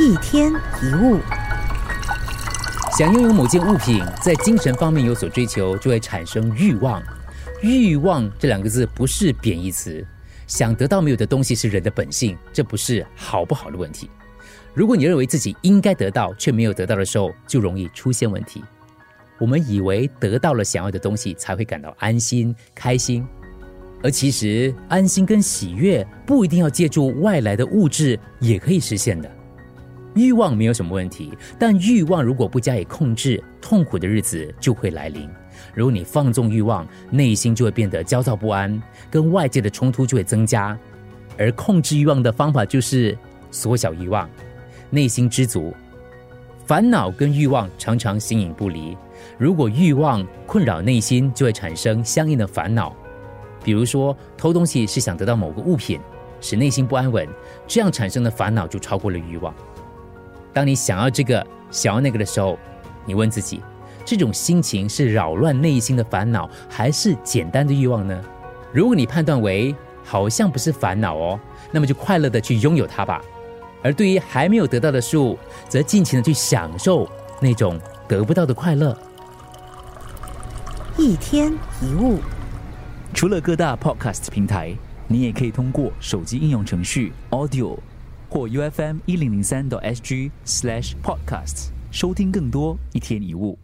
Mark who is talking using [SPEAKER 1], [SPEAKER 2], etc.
[SPEAKER 1] 一天一物，
[SPEAKER 2] 想拥有某件物品，在精神方面有所追求，就会产生欲望。欲望这两个字不是贬义词，想得到没有的东西是人的本性，这不是好不好的问题。如果你认为自己应该得到却没有得到的时候，就容易出现问题。我们以为得到了想要的东西才会感到安心、开心，而其实安心跟喜悦不一定要借助外来的物质也可以实现的。欲望没有什么问题，但欲望如果不加以控制，痛苦的日子就会来临。如果你放纵欲望，内心就会变得焦躁不安，跟外界的冲突就会增加。而控制欲望的方法就是缩小欲望，内心知足。烦恼跟欲望常常形影不离。如果欲望困扰内心，就会产生相应的烦恼。比如说，偷东西是想得到某个物品，使内心不安稳，这样产生的烦恼就超过了欲望。当你想要这个、想要那个的时候，你问自己：这种心情是扰乱内心的烦恼，还是简单的欲望呢？如果你判断为好像不是烦恼哦，那么就快乐的去拥有它吧。而对于还没有得到的事物，则尽情的去享受那种得不到的快乐。
[SPEAKER 1] 一天一物，
[SPEAKER 3] 除了各大 Podcast 平台，你也可以通过手机应用程序 Audio。或 U F M 一零零三 SG slash podcasts 收听更多一天一物。